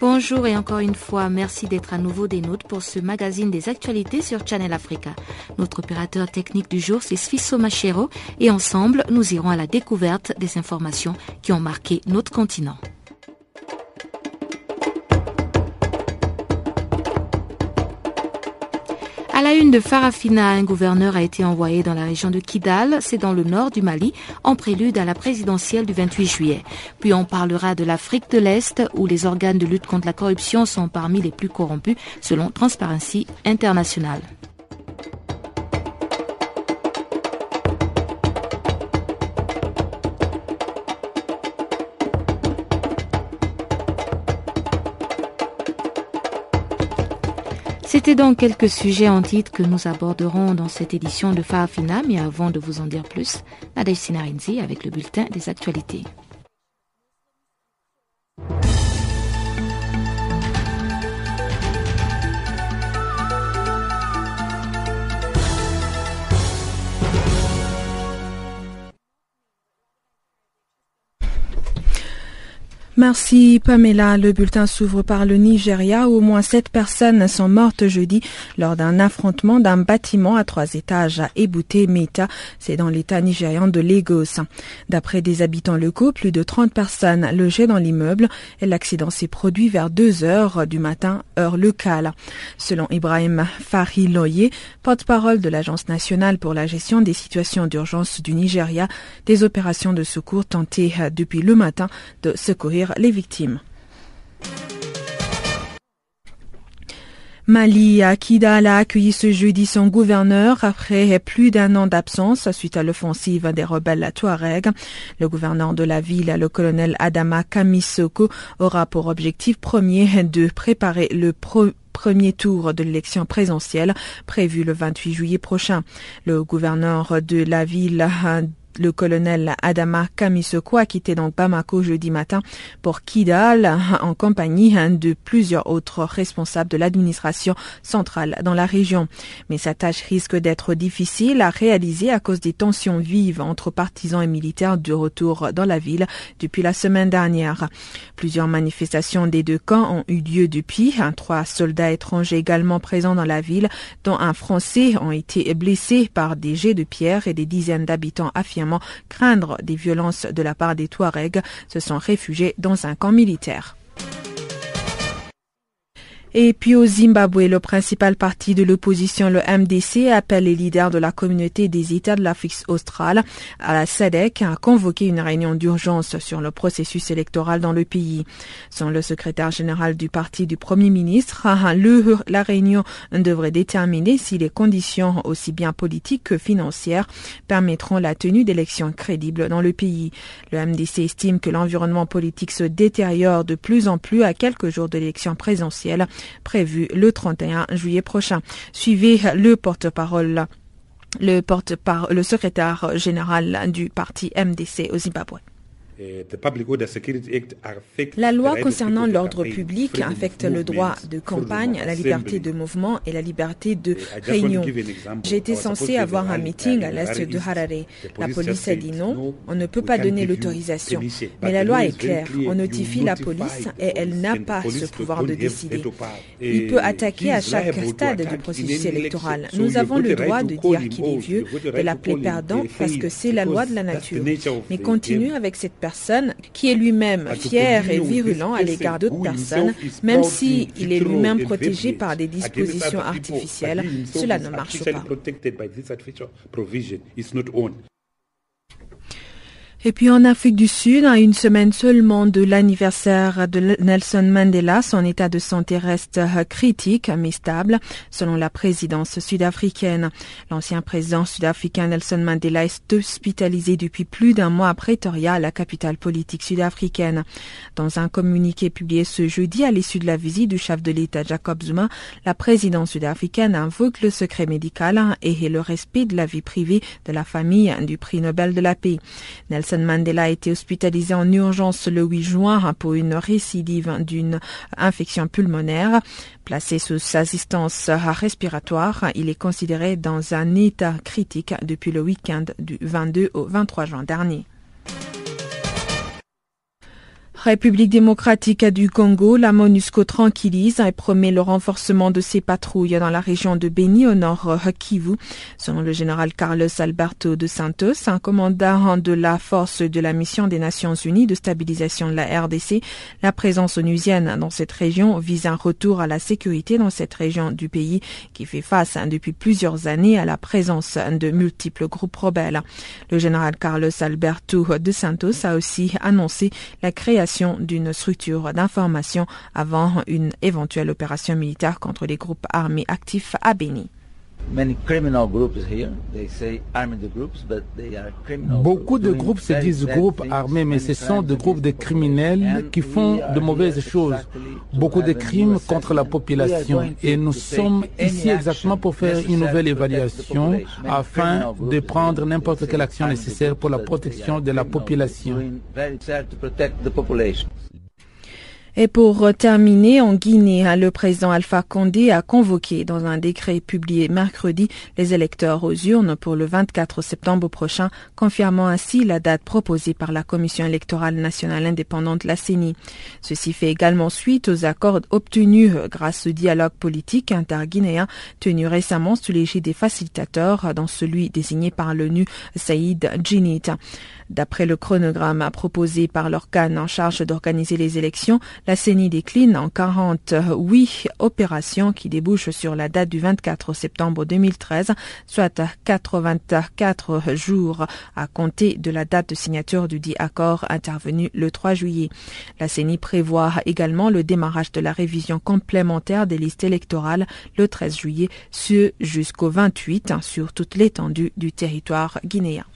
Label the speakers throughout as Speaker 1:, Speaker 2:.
Speaker 1: Bonjour et encore une fois, merci d'être à nouveau des nôtres pour ce magazine des actualités sur Channel Africa. Notre opérateur technique du jour, c'est Sfiso Machero et ensemble, nous irons à la découverte des informations qui ont marqué notre continent. La une de Farafina, un gouverneur a été envoyé dans la région de Kidal, c'est dans le nord du Mali, en prélude à la présidentielle du 28 juillet. Puis on parlera de l'Afrique de l'Est, où les organes de lutte contre la corruption sont parmi les plus corrompus, selon Transparency International. C'était donc quelques sujets en titre que nous aborderons dans cette édition de Farafina, mais avant de vous en dire plus, Nadej Sinarinzi avec le bulletin des actualités.
Speaker 2: Merci Pamela. Le bulletin s'ouvre par le Nigeria au moins sept personnes sont mortes jeudi lors d'un affrontement d'un bâtiment à trois étages à Ebute Meta. C'est dans l'état nigérian de Lagos. D'après des habitants locaux, plus de 30 personnes logeaient dans l'immeuble et l'accident s'est produit vers 2 heures du matin, heure locale. Selon Ibrahim Fariloye, porte-parole de l'Agence nationale pour la gestion des situations d'urgence du Nigeria, des opérations de secours tentées depuis le matin de secourir les victimes. Mali, Kidal a accueilli ce jeudi son gouverneur après plus d'un an d'absence suite à l'offensive des rebelles Touareg. Le gouverneur de la ville, le colonel Adama Kamisoko, aura pour objectif premier de préparer le premier tour de l'élection présidentielle prévu le 28 juillet prochain. Le gouverneur de la ville le colonel Adama Kamisoko a quitté donc Bamako jeudi matin pour Kidal en compagnie de plusieurs autres responsables de l'administration centrale dans la région. Mais sa tâche risque d'être difficile à réaliser à cause des tensions vives entre partisans et militaires de retour dans la ville depuis la semaine dernière. Plusieurs manifestations des deux camps ont eu lieu depuis. Trois soldats étrangers également présents dans la ville, dont un Français, ont été blessés par des jets de pierre et des dizaines d'habitants craindre des violences de la part des Touaregs, se sont réfugiés dans un camp militaire. Et puis au Zimbabwe, le principal parti de l'opposition, le MDC, appelle les leaders de la communauté des États de l'Afrique australe à la SADC à convoquer une réunion d'urgence sur le processus électoral dans le pays. Selon le secrétaire général du parti du Premier ministre, le, la réunion devrait déterminer si les conditions aussi bien politiques que financières permettront la tenue d'élections crédibles dans le pays. Le MDC estime que l'environnement politique se détériore de plus en plus à quelques jours de l'élection présidentielle prévu le 31 juillet prochain. Suivez le porte-parole le le secrétaire général du parti MDC au Zimbabwe. La loi concernant l'ordre public affecte le droit de campagne, la liberté de mouvement et la liberté de réunion. J'étais censé avoir un meeting à l'est de Harare. La police a dit non, on ne peut pas donner l'autorisation. Mais la loi est claire, on notifie la police et elle n'a pas ce pouvoir de décider. Il peut attaquer à chaque stade du processus électoral. Nous avons le droit de dire qu'il est vieux, de l'appeler perdant parce que c'est la loi de la nature. Mais continue avec cette personne personne qui est lui-même fier et virulent à l'égard d'autres personnes, même si il est lui-même protégé par des dispositions artificielles, cela ne marche pas. Et puis en Afrique du Sud, à une semaine seulement de l'anniversaire de Nelson Mandela, son état de santé reste critique mais stable, selon la présidence sud-africaine. L'ancien président sud-africain Nelson Mandela est hospitalisé depuis plus d'un mois à Pretoria, la capitale politique sud-africaine. Dans un communiqué publié ce jeudi à l'issue de la visite du chef de l'État Jacob Zuma, la présidence sud-africaine invoque le secret médical et le respect de la vie privée de la famille du prix Nobel de la paix. Mandela a été hospitalisé en urgence le 8 juin pour une récidive d'une infection pulmonaire. Placé sous assistance respiratoire, il est considéré dans un état critique depuis le week-end du 22 au 23 juin dernier. République démocratique du Congo, la MONUSCO tranquillise et promet le renforcement de ses patrouilles dans la région de Beni au nord Kivu. Selon le général Carlos Alberto de Santos, un commandant de la force de la mission des Nations Unies de stabilisation de la RDC, la présence onusienne dans cette région vise un retour à la sécurité dans cette région du pays qui fait face depuis plusieurs années à la présence de multiples groupes rebelles. Le général Carlos Alberto de Santos a aussi annoncé la création d'une structure d'information avant une éventuelle opération militaire contre les groupes armés actifs à Beni.
Speaker 3: Beaucoup de groupes se disent groupes armés, mais ce sont des groupes de criminels qui font de mauvaises choses, beaucoup de crimes contre la population. Et nous sommes ici exactement pour faire une nouvelle évaluation afin de prendre n'importe quelle action nécessaire pour la protection de la population.
Speaker 2: Et pour terminer, en Guinée, le président Alpha Condé a convoqué dans un décret publié mercredi les électeurs aux urnes pour le 24 septembre prochain, confirmant ainsi la date proposée par la Commission électorale nationale indépendante, la CENI. Ceci fait également suite aux accords obtenus grâce au dialogue politique interguinéen tenu récemment sous l'égide des facilitateurs, dans celui désigné par l'ONU Saïd Djinit. D'après le chronogramme proposé par l'organe en charge d'organiser les élections, la CENI décline en 48 opérations qui débouchent sur la date du 24 septembre 2013, soit 84 jours à compter de la date de signature du dit accord intervenu le 3 juillet. La CENI prévoit également le démarrage de la révision complémentaire des listes électorales le 13 juillet, ce jusqu'au 28 sur toute l'étendue du territoire guinéen.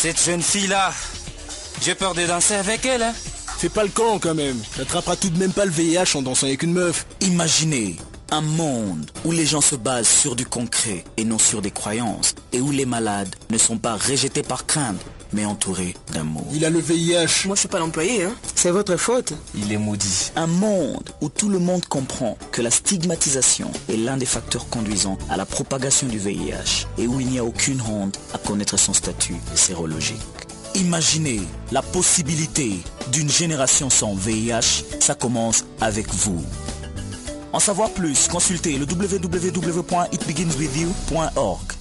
Speaker 4: Cette jeune fille-là, j'ai peur de danser avec elle. Hein.
Speaker 5: Fais pas le con quand même. T'attraperas tout de même pas le VIH en dansant avec une meuf.
Speaker 6: Imaginez un monde où les gens se basent sur du concret et non sur des croyances et où les malades ne sont pas rejetés par crainte mais entourés d'amour.
Speaker 5: Il a le VIH.
Speaker 7: Moi je suis pas l'employé, hein. C'est votre faute.
Speaker 4: Il est maudit.
Speaker 6: Un monde où tout le monde comprend que la stigmatisation est l'un des facteurs conduisant à la propagation du VIH et où il n'y a aucune honte à connaître son statut sérologique. Imaginez la possibilité d'une génération sans VIH, ça commence avec vous. En savoir plus, consultez le www.itbeginswithyou.org.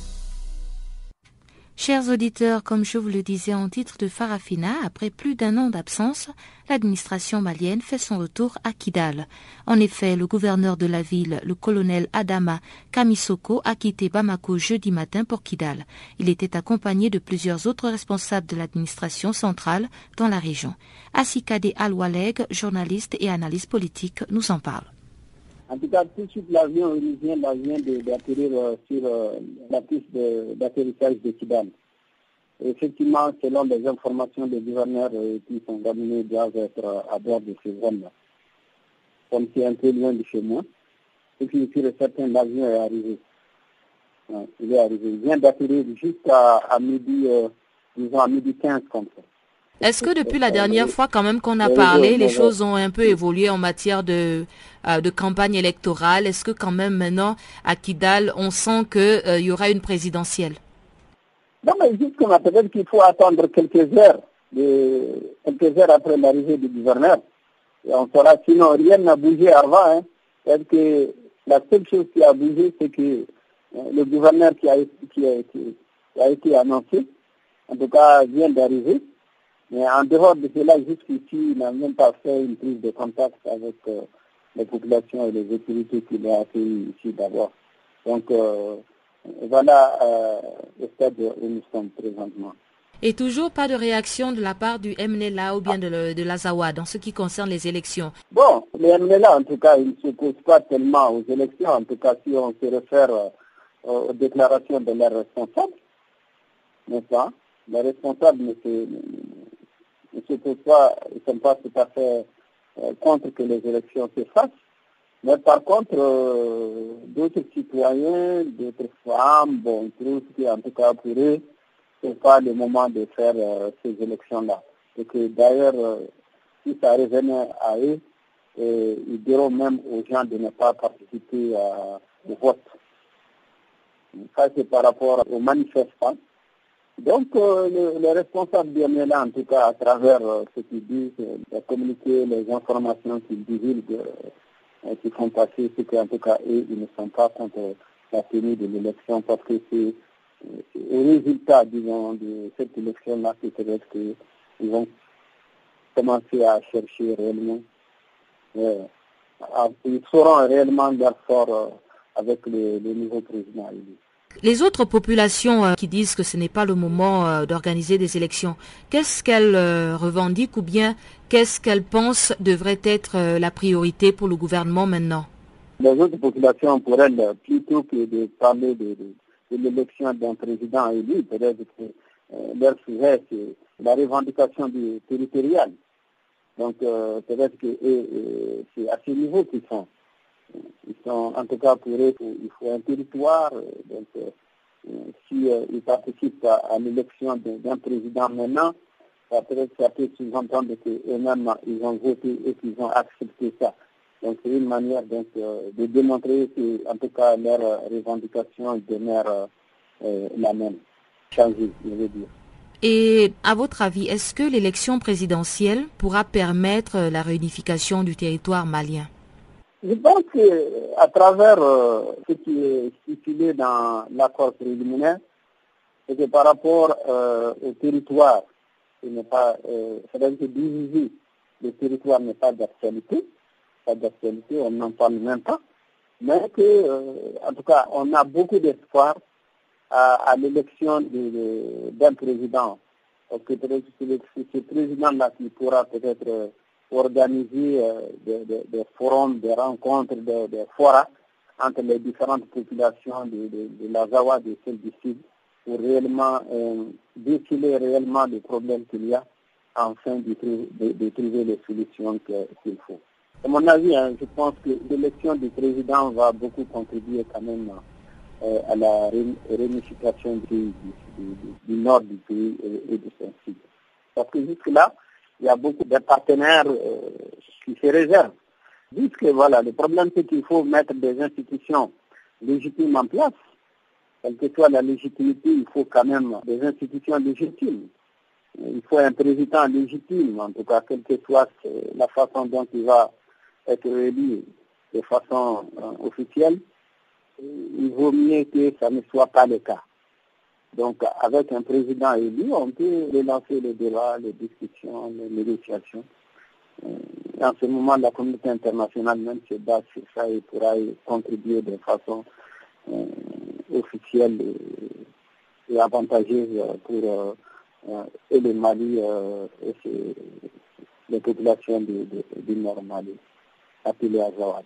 Speaker 1: Chers auditeurs, comme je vous le disais en titre de Farafina, après plus d'un an d'absence, l'administration malienne fait son retour à Kidal. En effet, le gouverneur de la ville, le colonel Adama Kamisoko, a quitté Bamako jeudi matin pour Kidal. Il était accompagné de plusieurs autres responsables de l'administration centrale dans la région. Asikade Al-Waleg, journaliste et analyste politique, nous en parle.
Speaker 8: En tout cas, tout de suite, l'avion vient d'atterrir euh, sur euh, la piste d'atterrissage de, Kidal. Effectivement, selon les informations des gouverneurs euh, qui sont amenés, doivent être à bord de ces zones-là. Comme c'est un peu loin de chez moi. Et puis, sur certain, l'avion est arrivé. il est arrivé. Il vient d'atterrir jusqu'à à midi, disons à midi 15 comme ça.
Speaker 1: Est-ce que depuis la dernière fois quand même qu'on a parlé, les choses ont un peu évolué en matière de, euh, de campagne électorale? Est-ce que quand même maintenant à Kidal, on sent qu'il euh, y aura une présidentielle?
Speaker 8: Non, mais justement, peut-être qu'il faut attendre quelques heures, quelques heures après l'arrivée du gouverneur. Et on saura, sinon rien n'a bougé avant. Hein. que la seule chose qui a bougé, c'est que euh, le gouverneur qui a, qui, a, qui a été annoncé, en tout cas, vient d'arriver.
Speaker 9: Mais en dehors de cela, jusqu'ici, il n'a même pas fait une prise de contact avec euh, les populations et les autorités qui l'ont accueilli ici d'abord. Donc euh, voilà euh, le stade où nous sommes présentement.
Speaker 1: Et toujours pas de réaction de la part du MNLA ou bien de, le, de l'Azawa dans ce qui concerne les élections?
Speaker 9: Bon, le MNLA, en tout cas, il ne se pose pas tellement aux élections. En tout cas, si on se réfère aux déclarations de leurs responsables, n'est-ce pas? Les responsables ne se, se posent pas, ils ne sont pas tout à fait euh, contre que les élections se fassent. Mais par contre, euh, d'autres citoyens, d'autres femmes, bon, trouvent qu'en tout cas pour eux, ce n'est pas le moment de faire euh, ces élections-là. Et que d'ailleurs, si ça revenait à eux, ils diront même aux gens de ne pas participer au vote. Ça, c'est par rapport aux manifestants. Donc, euh, le, les responsables bien là, en tout cas, à travers euh, ce qu'ils disent, euh, de communiquer les informations qu'ils divulguent, qui font passer, c'est qu'en tout cas, eux, ils ne sont pas contre la tenue de l'élection parce que c'est au résultat, disons, de cette élection-là, peut-être qu'ils vont commencer à chercher réellement, ils sauront réellement sort avec le, le nouveau président.
Speaker 1: Les autres populations euh, qui disent que ce n'est pas le moment euh, d'organiser des élections, qu'est-ce qu'elles euh, revendiquent ou bien qu'est-ce qu'elles pensent devrait être la priorité pour le gouvernement maintenant?
Speaker 9: Les autres populations, pour elles, plutôt que de parler de, l'élection d'un président élu, peut-être que leur sujet, c'est la revendication du territorial. Donc, peut-être que c'est à ce niveau qu'ils sont. Ils sont, en tout cas, pour eux, il faut un territoire. Euh, donc, euh, s'ils euh, participent à, l'élection d'un président maintenant, ça peut, ça peut sous-entendre qu'eux-mêmes, ils ont voté et qu'ils ont accepté ça. Donc, c'est une manière donc, de démontrer que, en tout cas, leur revendication demeure la même. Changée, je veux dire.
Speaker 1: Et à votre avis, est-ce que l'élection présidentielle pourra permettre la réunification du territoire malien?
Speaker 9: Je pense qu'à travers euh, ce qui est stipulé dans l'accord préliminaire, c'est que par rapport euh, au territoire, ce n'est pas, euh, c'est-à-dire que diviser le territoire n'est pas d'actualité, pas d'actualité, on n'en parle même pas, mais que, en tout cas, on a beaucoup d'espoir à, l'élection d'un président. Parce que c'est ce président-là qui pourra peut-être organiser euh, des, forums, des rencontres, des, forats entre les différentes populations de, la Zawa, de celle du Sud, pour réellement euh, réellement les problèmes qu'il y a, afin de, trouver les solutions qu'il faut. À mon avis, hein, je pense que l'élection du président va beaucoup contribuer quand même euh, à la réunification du, du, nord du pays et, et de son sud. Parce que jusque-là, il y a beaucoup de partenaires euh, qui se réservent. Disent voilà, le problème c'est qu'il faut mettre des institutions légitimes en place. Quelle que soit la légitimité, il faut quand même des institutions légitimes. Il faut un président légitime, en tout cas, quelle que soit la façon dont il va être élu de façon euh, officielle. Il vaut mieux que ça ne soit pas le cas. Donc, avec un président élu, on peut relancer les débats, les discussions, les négociations. Euh, en ce moment, la communauté internationale même se base sur ça et pourra contribuer de façon euh, officielle et, avantageuse pour euh, et le Mali et les populations du, du Nord Mali, appelées à Zawad.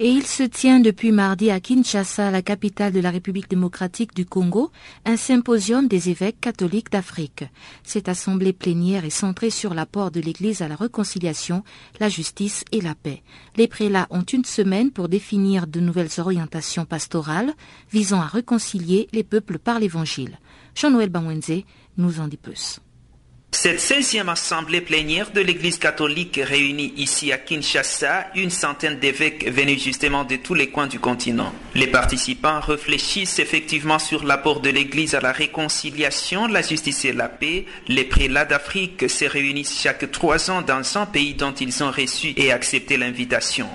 Speaker 1: Et il se tient depuis mardi à Kinshasa, la capitale de la République démocratique du Congo, un symposium des évêques catholiques d'Afrique. Cette assemblée plénière est centrée sur l'apport de l'Église à la réconciliation, la justice et la paix. Les prélats ont une semaine pour définir de nouvelles orientations pastorales visant à réconcilier les peuples par l'Évangile. Jean-Noël Bamwenze nous en dit plus.
Speaker 10: Cette 16e assemblée plénière de l'Église catholique réunit ici à Kinshasa une centaine d'évêques venus justement de tous les coins du continent. Les participants réfléchissent effectivement sur l'apport de l'Église à la réconciliation, la justice et la paix. Les prélats d'Afrique se réunissent chaque trois ans dans un pays dont ils ont reçu et accepté l'invitation.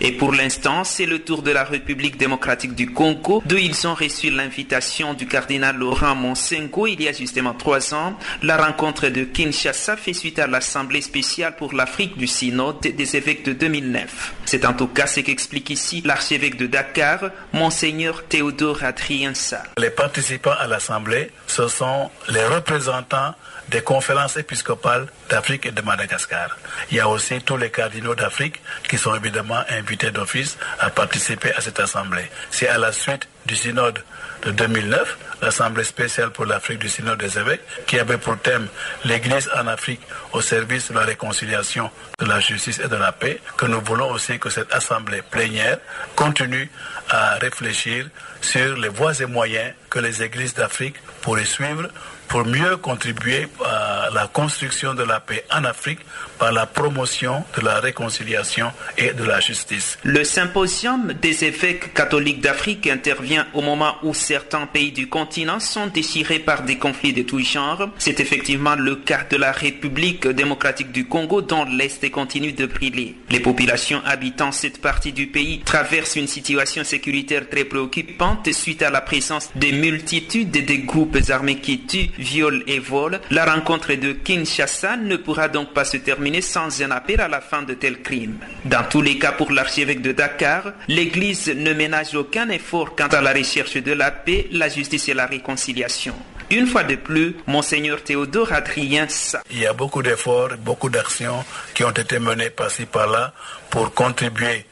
Speaker 10: Et pour l'instant, c'est le tour de la République démocratique du Congo, d'où ils ont reçu l'invitation du cardinal Laurent Monsengo il y a justement trois ans. La rencontre de Kinshasa fait suite à l'Assemblée spéciale pour l'Afrique du Synode des évêques de 2009. C'est en tout cas ce qu'explique ici l'archevêque de Dakar, Monseigneur Théodore Adriensa.
Speaker 11: Les participants à l'Assemblée, ce sont les représentants des conférences épiscopales d'Afrique et de Madagascar. Il y a aussi tous les cardinaux d'Afrique qui sont évidemment invités d'office à participer à cette assemblée. C'est à la suite du synode de 2009, l'Assemblée spéciale pour l'Afrique du synode des évêques, qui avait pour thème l'Église en Afrique au service de la réconciliation, de la justice et de la paix, que nous voulons aussi que cette Assemblée plénière continue à réfléchir sur les voies et moyens que les églises d'Afrique pourraient suivre pour mieux contribuer à la construction de la paix en Afrique par la promotion de la réconciliation et de la justice.
Speaker 10: Le symposium des évêques catholiques d'Afrique intervient au moment où certains pays du continent sont déchirés par des conflits de tous genres. C'est effectivement le cas de la République démocratique du Congo dont l'Est continue de briller. Les populations habitant cette partie du pays traversent une situation sécuritaire très préoccupante suite à la présence de multitudes de groupes armés qui tuent viol et vol, la rencontre de Kinshasa ne pourra donc pas se terminer sans un appel à la fin de tels crimes. Dans tous les cas pour l'archevêque de Dakar, l'Église ne ménage aucun effort quant à la recherche de la paix, la justice et la réconciliation. Une fois de plus, Monseigneur Théodore Adrien
Speaker 11: Il y a beaucoup d'efforts, beaucoup d'actions qui ont été menées par-ci par-là pour contribuer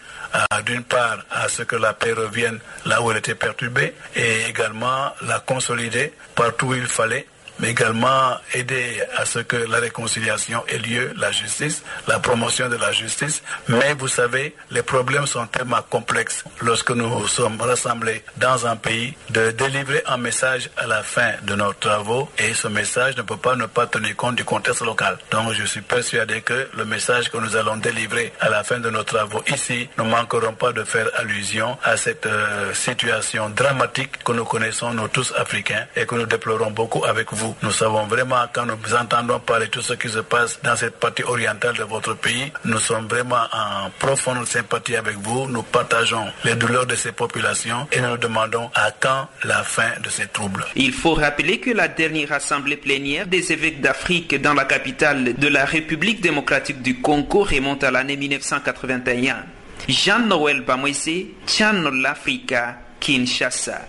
Speaker 11: d'une part à ce que la paix revienne là où elle était perturbée et également la consolider partout où il fallait mais également aider à ce que la réconciliation ait lieu, la justice, la promotion de la justice. Mais vous savez, les problèmes sont tellement complexes lorsque nous sommes rassemblés dans un pays de délivrer un message à la fin de nos travaux et ce message ne peut pas ne pas tenir compte du contexte local. Donc je suis persuadé que le message que nous allons délivrer à la fin de nos travaux ici ne manqueront pas de faire allusion à cette euh, situation dramatique que nous connaissons nous tous africains et que nous déplorons beaucoup avec vous nous savons vraiment, quand nous entendons parler de tout ce qui se passe dans cette partie orientale de votre pays, nous sommes vraiment en profonde sympathie avec vous. Nous partageons les douleurs de ces populations et nous demandons à quand la fin de ces troubles.
Speaker 10: Il faut rappeler que la dernière assemblée plénière des évêques d'Afrique dans la capitale de la République démocratique du Congo remonte à l'année 1981. Jean-Noël Bamwese, Channel Africa, Kinshasa.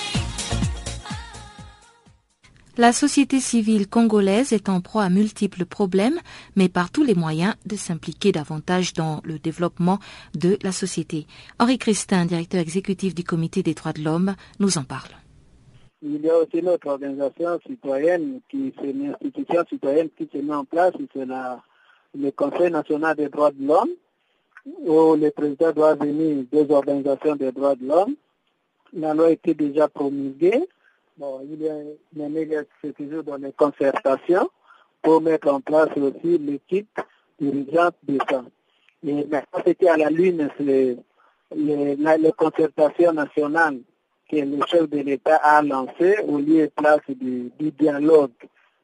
Speaker 1: La société civile congolaise est en proie à multiples problèmes, mais par tous les moyens de s'impliquer davantage dans le développement de la société. Henri Christin, directeur exécutif du Comité des droits de l'homme, nous en parle.
Speaker 8: il y a aussi notre organisation citoyenne, qui c'est une institution citoyenne qui se met en place, c'est le Conseil national des droits de l'homme, où le président doit venir des organisations des droits de l'homme. La loi été déjà promulguée. Bon, il y a, c'est toujours dans les concertations pour mettre en place aussi l'équipe dirigeante de ça. Et maintenant, c'était à la Lune, c'est les, concertations nationales que le chef de l'État a lancé au lieu et place du, dialogue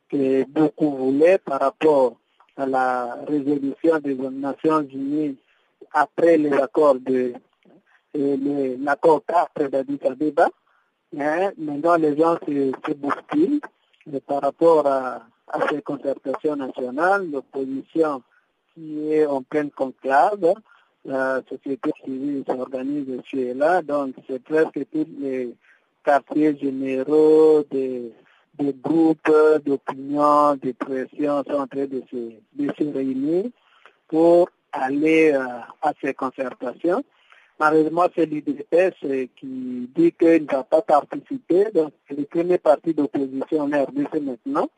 Speaker 8: que beaucoup voulaient par rapport à la résolution des Nations Unies après les accords de l'accord 4 d'Addis Abeba. Hein, maintenant, les gens se, se bousculent par rapport à, ces concertations nationales, l'opposition qui est en pleine conclave, la société civile s'organise ici et là, donc c'est presque tous les quartiers généraux des, groupes d'opinion, de pression sont en train de se, de se réunir pour aller euh, à ces concertations. Malheureusement, c'est l'IDPS qui dit qu'il ne va pas participer. Donc, le premier parti d'opposition en RDC maintenant,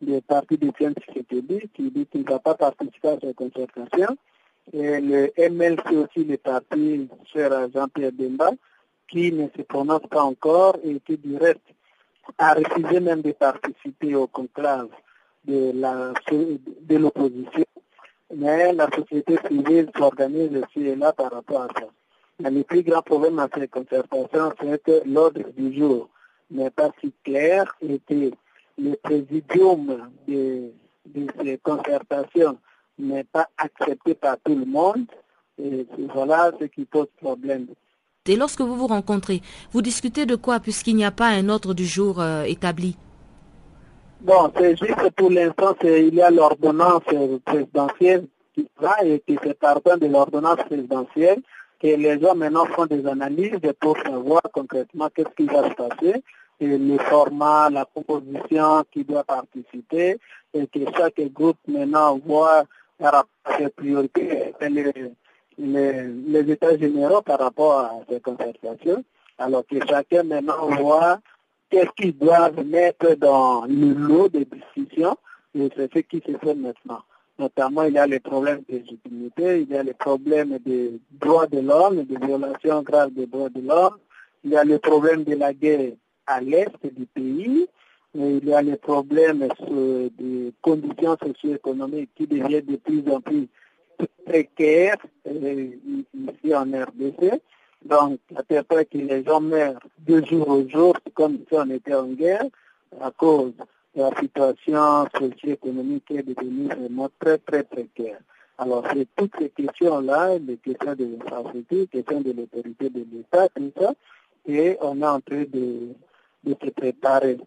Speaker 8: le parti de Tshisekedi, qui dit qu'il ne va pas participer à ces concertations et le MLC aussi, le parti cher Jean-Pierre Bemba, qui ne se prononce pas encore et qui du reste a refusé même de participer au conclave de la de l'opposition. Mais la société civile s'organise aussi là par rapport à ça. Le plus grand problème à ces concertations, c'est que l'ordre du jour n'est pas si clair et que le présidium de ces concertations n'est pas accepté par tout le monde. Et voilà ce qui pose problème.
Speaker 1: Et lorsque vous vous rencontrez, vous discutez de quoi puisqu'il n'y a pas un ordre du jour euh, établi?
Speaker 8: Bon, c'est juste pour l'instant, il y a l'ordonnance présidentielle qui va et qui fait partie de l'ordonnance présidentielle que les gens maintenant font des analyses pour savoir concrètement qu'est-ce qui va se passer. Le format, la composition qui doit participer. Et que chaque groupe maintenant voit par rapport à ces priorités, les, les, États généraux par rapport à ces concertations, alors que chacun maintenant voit qu'est-ce qu'ils doivent mettre dans le lot de discussions, et c'est ce qui se fait maintenant. Notamment, il y a les problèmes de légitimité, il y a les problèmes des droits de l'homme, des violations graves des droits de l'homme, il y a les problèmes de la guerre à l'est du pays, il y a les problèmes de conditions socio-économiques qui deviennent de plus en plus précaires euh, ici en RDC. Donc, à peu près que les gens meurent de jour au jour, comme si on était en guerre, à cause la situation socio-économique est devenue vraiment très, très précaire. Alors, c'est toutes ces questions-là, les questions de l'infrastructure, les questions de l'autorité de l'État, tout ça, et on est en train de, de se préparer.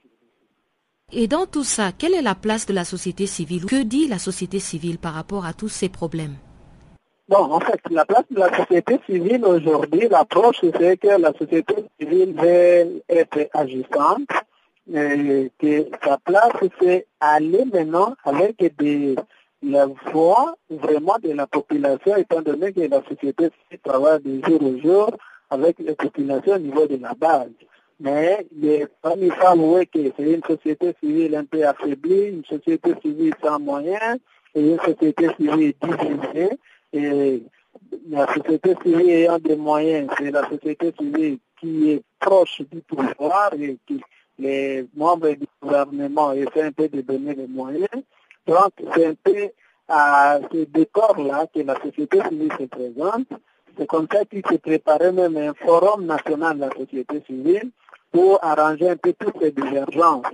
Speaker 1: Et dans tout ça, quelle est la place de la société civile? Que dit la société civile par rapport à tous ces problèmes?
Speaker 8: Bon, en fait, la place de la société civile aujourd'hui, l'approche, c'est que la société civile veut être agissante, et que sa place, c'est aller maintenant avec des, la voix vraiment de la population, étant donné que la société travaille de jour au jour avec les populations au niveau de la base. Mais il faut avouer que c'est une société civile un peu affaiblie, une société civile sans moyens et une société civile divisée. Et la société civile ayant des moyens, c'est la société civile qui est proche du pouvoir et qui les membres du gouvernement essaient un peu de donner les moyens. Donc c'est un peu à ce décor-là que la société civile se présente. C'est comme ça qu'il s'est préparé même un forum national de la société civile pour arranger un peu toutes ces divergences.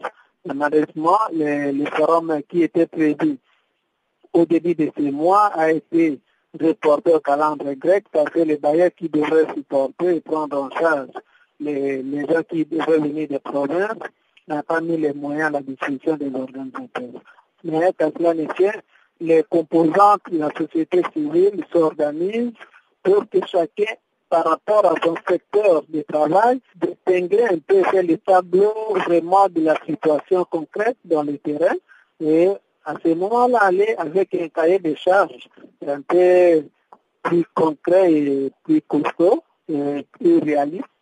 Speaker 8: Malheureusement, le, forum qui était prévu au début de ce mois a été reporté au calendrier grec parce que les bailleurs qui devraient supporter et prendre en charge les, gens qui devraient venir des provinces n'ont pas mis les moyens à la disposition des organisateurs. Mais quand cela ne les composantes de la société civile s'organisent pour que chacun par rapport à son secteur de travail, distinguer un peu les tableaux vraiment de la situation concrète dans le terrain et à ce moment-là aller avec un cahier de charges un peu plus concret et plus costaud et plus réaliste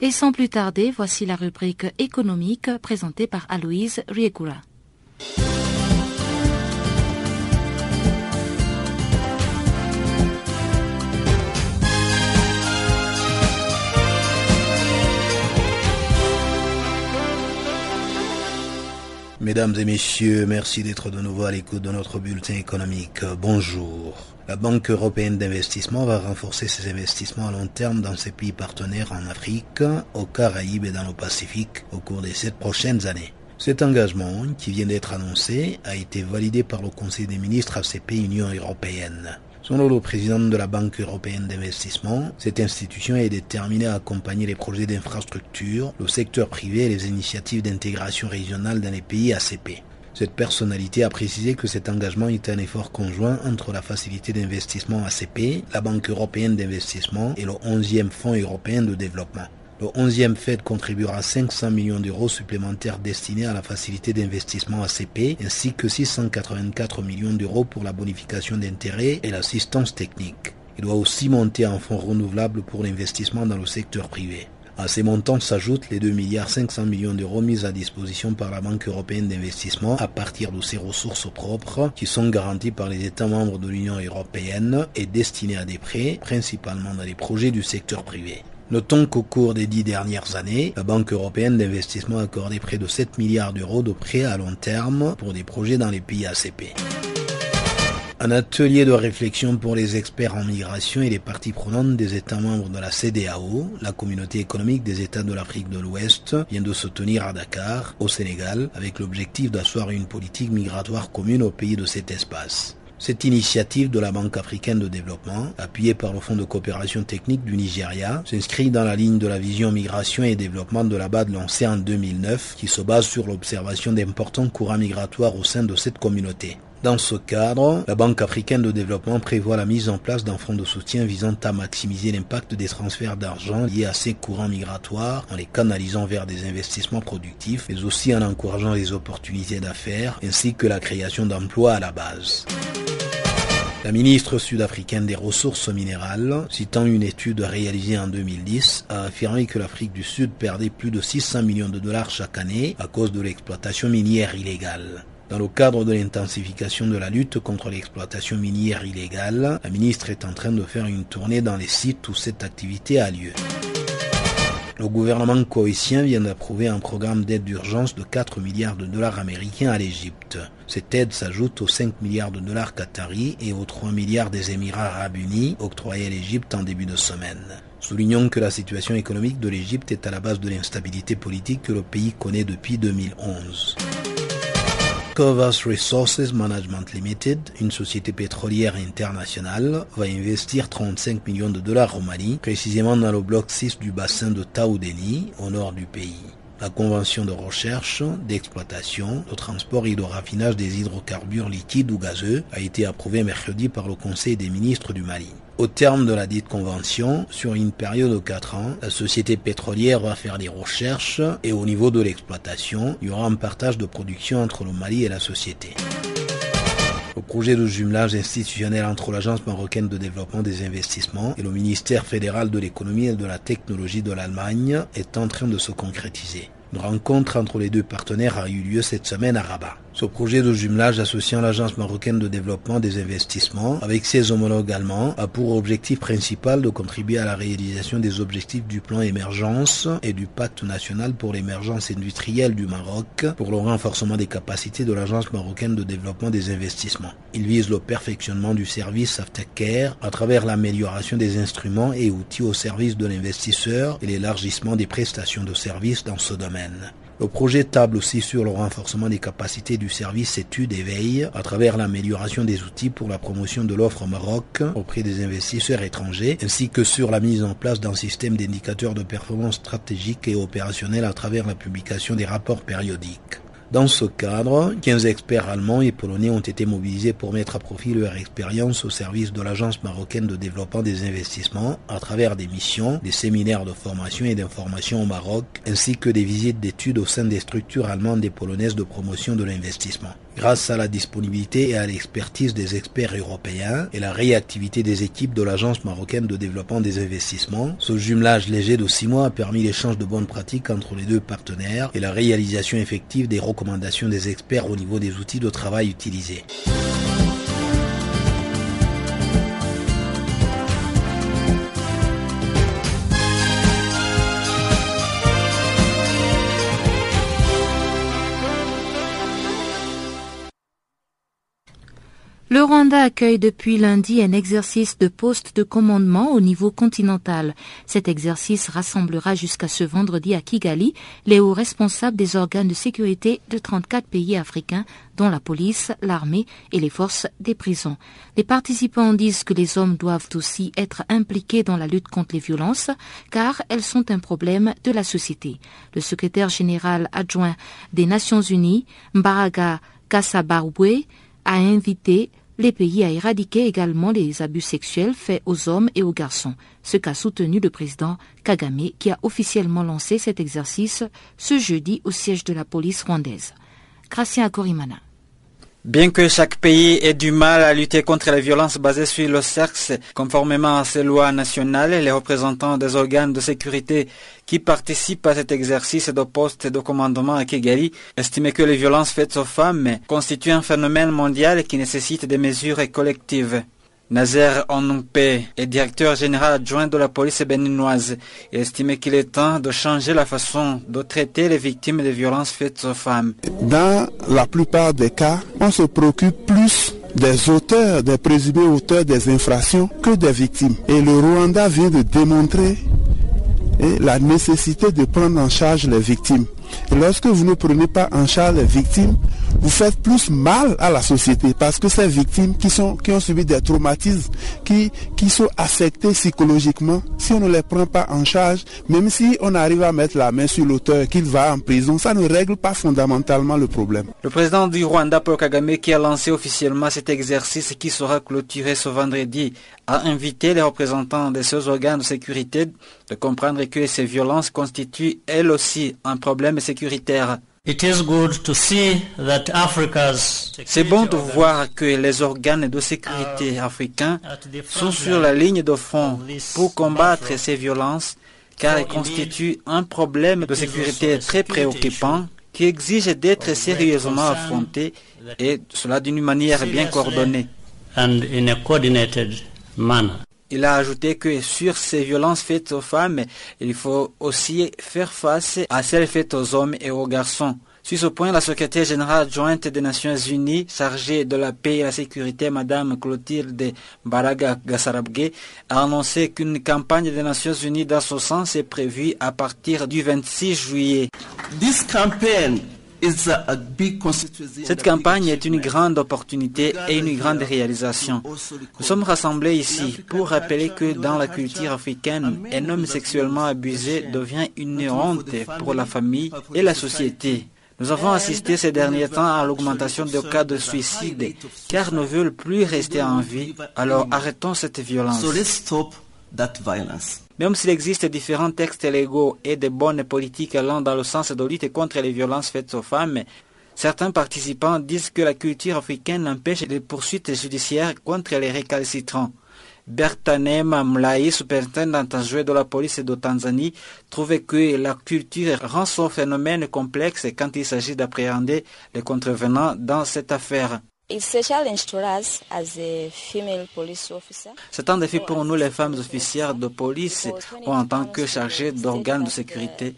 Speaker 1: Et sans plus tarder, voici la rubrique économique présentée par Aloïse Riekura.
Speaker 12: Mesdames et messieurs, merci d'être de nouveau à l'écoute de notre bulletin économique. Bonjour. La Banque européenne d'investissement va renforcer ses investissements à long terme dans ses pays partenaires en Afrique, aux Caraïbes et dans le Pacifique au cours des sept prochaines années. Cet engagement, qui vient d'être annoncé, a été validé par le Conseil des ministres ACP Union européenne. Selon le président de la Banque européenne d'investissement, cette institution est déterminée à accompagner les projets d'infrastructure, le secteur privé et les initiatives d'intégration régionale dans les pays ACP. Cette personnalité a précisé que cet engagement est un effort conjoint entre la facilité d'investissement ACP, la Banque européenne d'investissement et le 11e Fonds européen de développement. Le 11e FED contribuera 500 millions d'euros supplémentaires destinés à la facilité d'investissement ACP ainsi que 684 millions d'euros pour la bonification d'intérêts et l'assistance technique. Il doit aussi monter un fonds renouvelable pour l'investissement dans le secteur privé. À ces montants s'ajoutent les 2 milliards 500 millions d'euros mis à disposition par la Banque européenne d'investissement à partir de ses ressources propres qui sont garanties par les États membres de l'Union européenne et destinés à des prêts, principalement dans les projets du secteur privé. Notons qu'au cours des dix dernières années, la Banque européenne d'investissement a accordé près de 7 milliards d'euros de prêts à long terme pour des projets dans les pays ACP. Un atelier de réflexion pour les experts en migration et les parties prenantes des États membres de la CDAO, la communauté économique des États de l'Afrique de l'Ouest, vient de se tenir à Dakar, au Sénégal, avec l'objectif d'asseoir une politique migratoire commune au pays de cet espace. Cette initiative de la Banque africaine de développement, appuyée par le Fonds de coopération technique du Nigeria, s'inscrit dans la ligne de la vision migration et développement de la BAD lancée en 2009, qui se base sur l'observation d'importants courants migratoires au sein de cette communauté. Dans ce cadre, la Banque africaine de développement prévoit la mise en place d'un fonds de soutien visant à maximiser l'impact des transferts d'argent liés à ces courants migratoires en les canalisant vers des investissements productifs, mais aussi en encourageant les opportunités d'affaires ainsi que la création d'emplois à la base. La ministre sud-africaine des Ressources minérales, citant une étude réalisée en 2010, a affirmé que l'Afrique du Sud perdait plus de 600 millions de dollars chaque année à cause de l'exploitation minière illégale. Dans le cadre de l'intensification de la lutte contre l'exploitation minière illégale, la ministre est en train de faire une tournée dans les sites où cette activité a lieu. Le gouvernement coïtien vient d'approuver un programme d'aide d'urgence de 4 milliards de dollars américains à l'Égypte. Cette aide s'ajoute aux 5 milliards de dollars qataris et aux 3 milliards des Émirats arabes unis octroyés à l'Égypte en début de semaine. Soulignons que la situation économique de l'Égypte est à la base de l'instabilité politique que le pays connaît depuis 2011. Covas Resources Management Limited, une société pétrolière internationale, va investir 35 millions de dollars au Mali, précisément dans le bloc 6 du bassin de Taoudeni, au nord du pays. La convention de recherche, d'exploitation, de transport et de raffinage des hydrocarbures liquides ou gazeux a été approuvée mercredi par le Conseil des ministres du Mali. Au terme de la dite convention, sur une période de 4 ans, la société pétrolière va faire des recherches et au niveau de l'exploitation, il y aura un partage de production entre le Mali et la société. Le projet de jumelage institutionnel entre l'Agence marocaine de développement des investissements et le ministère fédéral de l'économie et de la technologie de l'Allemagne est en train de se concrétiser. Une rencontre entre les deux partenaires a eu lieu cette semaine à Rabat. Ce projet de jumelage associant l'Agence marocaine de développement des investissements avec ses homologues allemands a pour objectif principal de contribuer à la réalisation des objectifs du plan émergence et du pacte national pour l'émergence industrielle du Maroc pour le renforcement des capacités de l'Agence marocaine de développement des investissements. Il vise le perfectionnement du service Aftercare à travers l'amélioration des instruments et outils au service de l'investisseur et l'élargissement des prestations de services dans ce domaine. Le projet table aussi sur le renforcement des capacités du service études et veille à travers l'amélioration des outils pour la promotion de l'offre au Maroc auprès des investisseurs étrangers, ainsi que sur la mise en place d'un système d'indicateurs de performance stratégique et opérationnel à travers la publication des rapports périodiques. Dans ce cadre, 15 experts allemands et polonais ont été mobilisés pour mettre à profit leur expérience au service de l'Agence marocaine de développement des investissements à travers des missions, des séminaires de formation et d'information au Maroc, ainsi que des visites d'études au sein des structures allemandes et polonaises de promotion de l'investissement. Grâce à la disponibilité et à l'expertise des experts européens et la réactivité des équipes de l'Agence marocaine de développement des investissements, ce jumelage léger de six mois a permis l'échange de bonnes pratiques entre les deux partenaires et la réalisation effective des recommandations des experts au niveau des outils de travail utilisés.
Speaker 1: Le Rwanda accueille depuis lundi un exercice de poste de commandement au niveau continental. Cet exercice rassemblera jusqu'à ce vendredi à Kigali les hauts responsables des organes de sécurité de 34 pays africains, dont la police, l'armée et les forces des prisons. Les participants disent que les hommes doivent aussi être impliqués dans la lutte contre les violences, car elles sont un problème de la société. Le secrétaire général adjoint des Nations Unies, Mbaraga Kassabarwe, a invité les pays à éradiquer également les abus sexuels faits aux hommes et aux garçons, ce qu'a soutenu le président Kagame qui a officiellement lancé cet exercice ce jeudi au siège de la police rwandaise. Gracien Akorimana.
Speaker 13: Bien que chaque pays ait du mal à lutter contre les violences basées sur le sexe, conformément à ces lois nationales, les représentants des organes de sécurité qui participent à cet exercice de poste de commandement à Kigali estiment que les violences faites aux femmes constituent un phénomène mondial qui nécessite des mesures collectives. Nazer Onumpe est directeur général adjoint de la police béninoise. Il estime qu'il est temps de changer la façon de traiter les victimes de violences faites aux femmes.
Speaker 14: Dans la plupart des cas, on se préoccupe plus des auteurs, des présumés auteurs des infractions que des victimes. Et le Rwanda vient de démontrer la nécessité de prendre en charge les victimes. Lorsque vous ne prenez pas en charge les victimes, vous faites plus mal à la société parce que ces victimes qui, sont, qui ont subi des traumatismes, qui, qui sont affectées psychologiquement, si on ne les prend pas en charge, même si on arrive à mettre la main sur l'auteur, qu'il va en prison, ça ne règle pas fondamentalement le problème.
Speaker 13: Le président du Rwanda, Paul Kagame, qui a lancé officiellement cet exercice qui sera clôturé ce vendredi, a invité les représentants de ces organes de sécurité de comprendre que ces violences constituent elles aussi un problème sécuritaire. C'est bon de voir que les organes de sécurité africains sont sur la ligne de front pour combattre ces violences car elles constituent un problème de sécurité très préoccupant qui exige d'être sérieusement affronté et cela d'une manière bien coordonnée. Il a ajouté que sur ces violences faites aux femmes, il faut aussi faire face à celles faites aux hommes et aux garçons. Sur ce point, la secrétaire générale adjointe des Nations Unies, chargée de la paix et la sécurité, Madame Clotilde Baraga Gassarabge, a annoncé qu'une campagne des Nations Unies dans ce sens est prévue à partir du 26 juillet. Cette campagne est une grande opportunité et une grande réalisation. Nous sommes rassemblés ici pour rappeler que dans la culture africaine, un homme sexuellement abusé devient une honte pour la famille et la société. Nous avons assisté ces derniers temps à l'augmentation des cas de suicide car ne veulent plus rester en vie. Alors arrêtons cette violence. Même s'il existe différents textes légaux et de bonnes politiques allant dans le sens de lutte contre les violences faites aux femmes, certains participants disent que la culture africaine empêche les poursuites judiciaires contre les récalcitrants. Bertanema Mlai, superintendent adjoint de la police de Tanzanie, trouvait que la culture rend ce phénomène complexe quand il s'agit d'appréhender les contrevenants dans cette affaire. C'est un défi pour nous les femmes officières de police ou en tant que chargées d'organes de sécurité,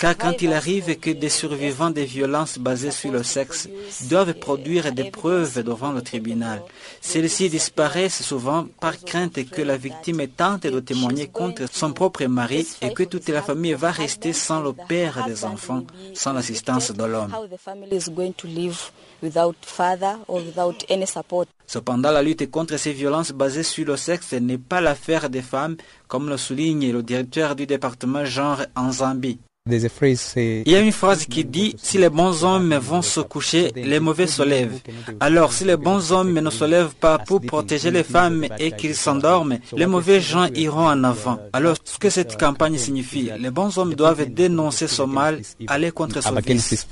Speaker 13: car quand il arrive que des survivants des violences basées sur le sexe doivent produire des preuves devant le tribunal, celles-ci disparaissent souvent par crainte que la victime tente de témoigner contre son propre mari et que toute la famille va rester sans le père des enfants, sans l'assistance de l'homme. Cependant, la lutte contre ces violences basées sur le sexe n'est pas l'affaire des femmes, comme le souligne le directeur du département genre en Zambie. Il y a une phrase qui dit si les bons hommes vont se coucher, les mauvais se lèvent. Alors si les bons hommes ne se lèvent pas pour protéger les femmes et qu'ils s'endorment, les mauvais gens iront en avant. Alors ce que cette campagne signifie, les bons hommes doivent dénoncer ce mal, aller contre ce vice.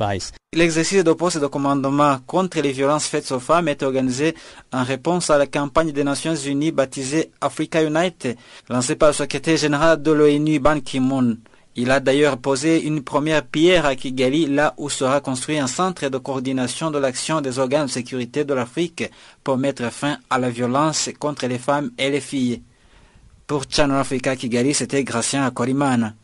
Speaker 13: L'exercice de poste de commandement contre les violences faites aux femmes est organisé en réponse à la campagne des Nations Unies baptisée Africa Unite, lancée par le secrétaire général de l'ONU Ban Ki-moon. Il a d'ailleurs posé une première pierre à Kigali, là où sera construit un centre de coordination de l'action des organes de sécurité de l'Afrique pour mettre fin à la violence contre les femmes et les filles. Pour Channel Africa Kigali, c'était Gracien Akorimana.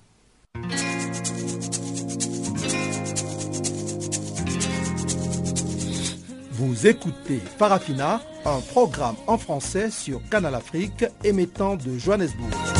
Speaker 15: Vous écoutez Parafina, un programme en français sur Canal Afrique émettant de Johannesburg.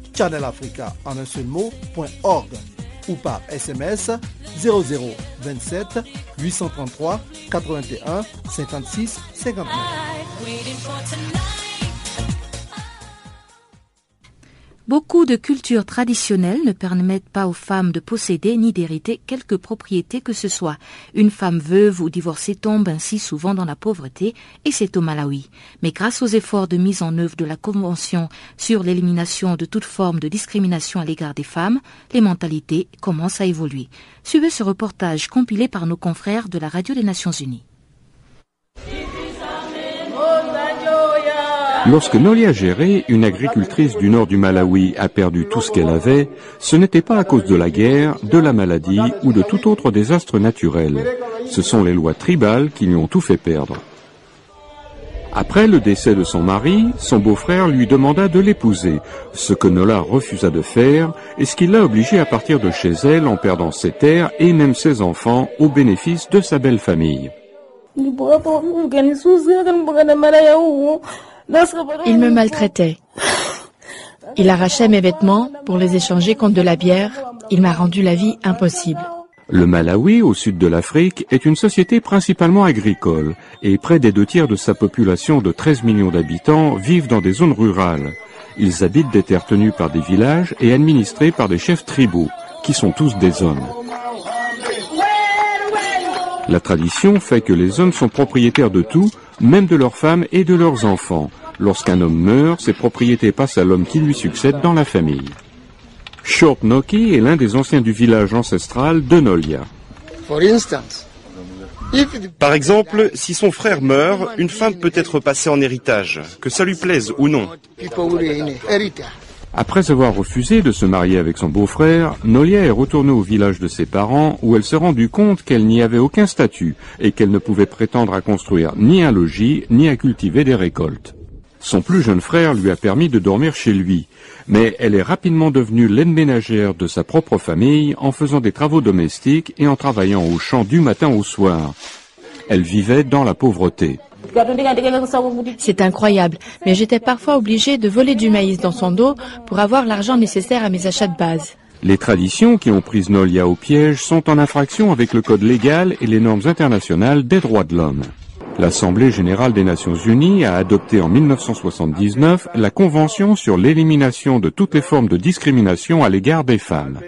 Speaker 15: Channel Africa en un seul mot.org ou par SMS 0027 833 81 56 59.
Speaker 1: Beaucoup de cultures traditionnelles ne permettent pas aux femmes de posséder ni d'hériter quelque propriété que ce soit. Une femme veuve ou divorcée tombe ainsi souvent dans la pauvreté, et c'est au Malawi. Mais grâce aux efforts de mise en œuvre de la Convention sur l'élimination de toute forme de discrimination à l'égard des femmes, les mentalités commencent à évoluer. Suivez ce reportage compilé par nos confrères de la Radio des Nations Unies.
Speaker 16: Lorsque Nolia Géré, une agricultrice du nord du Malawi, a perdu tout ce qu'elle avait, ce n'était pas à cause de la guerre, de la maladie ou de tout autre désastre naturel. Ce sont les lois tribales qui lui ont tout fait perdre. Après le décès de son mari, son beau-frère lui demanda de l'épouser, ce que Nola refusa de faire et ce qui l'a obligé à partir de chez elle en perdant ses terres et même ses enfants au bénéfice de sa belle famille.
Speaker 17: Il me maltraitait. Il arrachait mes vêtements pour les échanger contre de la bière. Il m'a rendu la vie impossible.
Speaker 16: Le Malawi, au sud de l'Afrique, est une société principalement agricole et près des deux tiers de sa population de 13 millions d'habitants vivent dans des zones rurales. Ils habitent des terres tenues par des villages et administrées par des chefs tribaux, qui sont tous des hommes. La tradition fait que les hommes sont propriétaires de tout, même de leurs femmes et de leurs enfants. Lorsqu'un homme meurt, ses propriétés passent à l'homme qui lui succède dans la famille. Short Noki est l'un des anciens du village ancestral de Nolia.
Speaker 18: Par exemple, si son frère meurt, une femme peut être passée en héritage, que ça lui plaise ou non.
Speaker 16: Après avoir refusé de se marier avec son beau-frère, Nolia est retournée au village de ses parents où elle s'est rendue compte qu'elle n'y avait aucun statut et qu'elle ne pouvait prétendre à construire ni un logis ni à cultiver des récoltes. Son plus jeune frère lui a permis de dormir chez lui, mais elle est rapidement devenue l'aide ménagère de sa propre famille en faisant des travaux domestiques et en travaillant au champ du matin au soir. Elle vivait dans la pauvreté.
Speaker 17: C'est incroyable, mais j'étais parfois obligée de voler du maïs dans son dos pour avoir l'argent nécessaire à mes achats de base.
Speaker 16: Les traditions qui ont pris Nolia au piège sont en infraction avec le code légal et les normes internationales des droits de l'homme. L'Assemblée générale des Nations unies a adopté en 1979 la Convention sur l'élimination de toutes les formes de discrimination à l'égard des femmes.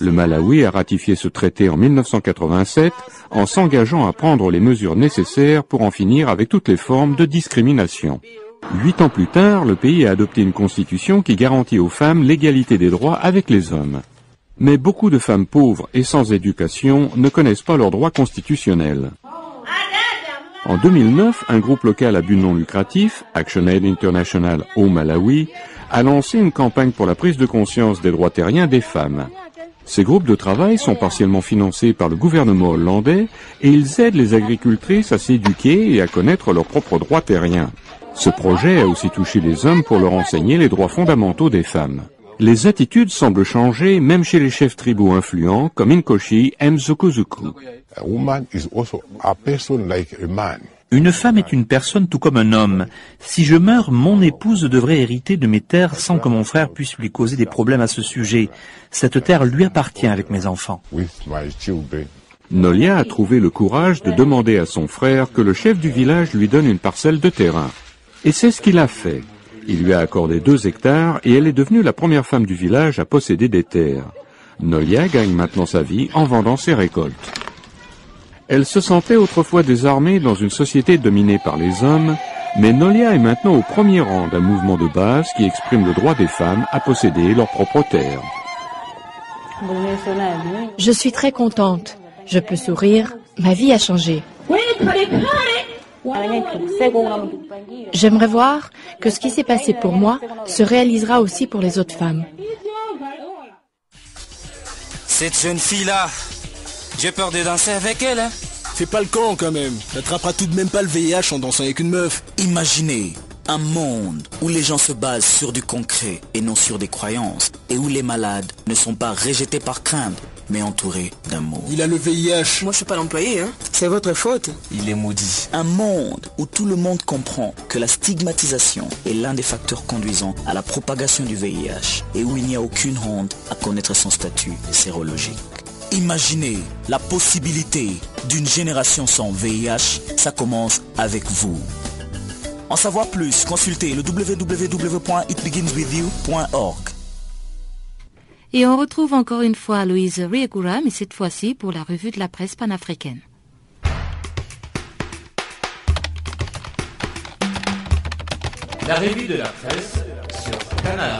Speaker 16: Le Malawi a ratifié ce traité en 1987 en s'engageant à prendre les mesures nécessaires pour en finir avec toutes les formes de discrimination. Huit ans plus tard, le pays a adopté une constitution qui garantit aux femmes l'égalité des droits avec les hommes. Mais beaucoup de femmes pauvres et sans éducation ne connaissent pas leurs droits constitutionnels. En 2009, un groupe local à but non lucratif, ActionAid International au Malawi, a lancé une campagne pour la prise de conscience des droits terriens des femmes. Ces groupes de travail sont partiellement financés par le gouvernement hollandais et ils aident les agricultrices à s'éduquer et à connaître leurs propres droits terriens. Ce projet a aussi touché les hommes pour leur enseigner les droits fondamentaux des femmes. Les attitudes semblent changer même chez les chefs tribaux influents comme Inkoshi Mzukuzuku.
Speaker 19: Une femme est une personne tout comme un homme. Si je meurs, mon épouse devrait hériter de mes terres sans que mon frère puisse lui causer des problèmes à ce sujet. Cette terre lui appartient avec mes enfants.
Speaker 16: Nolia a trouvé le courage de demander à son frère que le chef du village lui donne une parcelle de terrain. Et c'est ce qu'il a fait. Il lui a accordé deux hectares et elle est devenue la première femme du village à posséder des terres. Nolia gagne maintenant sa vie en vendant ses récoltes. Elle se sentait autrefois désarmée dans une société dominée par les hommes, mais Nolia est maintenant au premier rang d'un mouvement de base qui exprime le droit des femmes à posséder leurs propres terres.
Speaker 17: Je suis très contente. Je peux sourire. Ma vie a changé. J'aimerais voir que ce qui s'est passé pour moi se réalisera aussi pour les autres femmes.
Speaker 4: Cette jeune fille-là, j'ai peur de danser avec elle. Hein.
Speaker 5: Fais pas le camp quand même. T'attraperas tout de même pas le VIH en dansant avec une meuf.
Speaker 6: Imaginez un monde où les gens se basent sur du concret et non sur des croyances et où les malades ne sont pas rejetés par crainte mais entourés d'amour.
Speaker 5: Il a le VIH.
Speaker 7: Moi je suis pas l'employé, hein. C'est votre faute.
Speaker 6: Il est maudit. Un monde où tout le monde comprend que la stigmatisation est l'un des facteurs conduisant à la propagation du VIH et où il n'y a aucune honte à connaître son statut sérologique. Imaginez la possibilité d'une génération sans VIH, ça commence avec vous. En savoir plus, consultez le www.itbeginswithyou.org.
Speaker 1: Et on retrouve encore une fois Louise Riegura, mais cette fois-ci pour la revue de la presse panafricaine.
Speaker 20: La revue de la presse sur Canal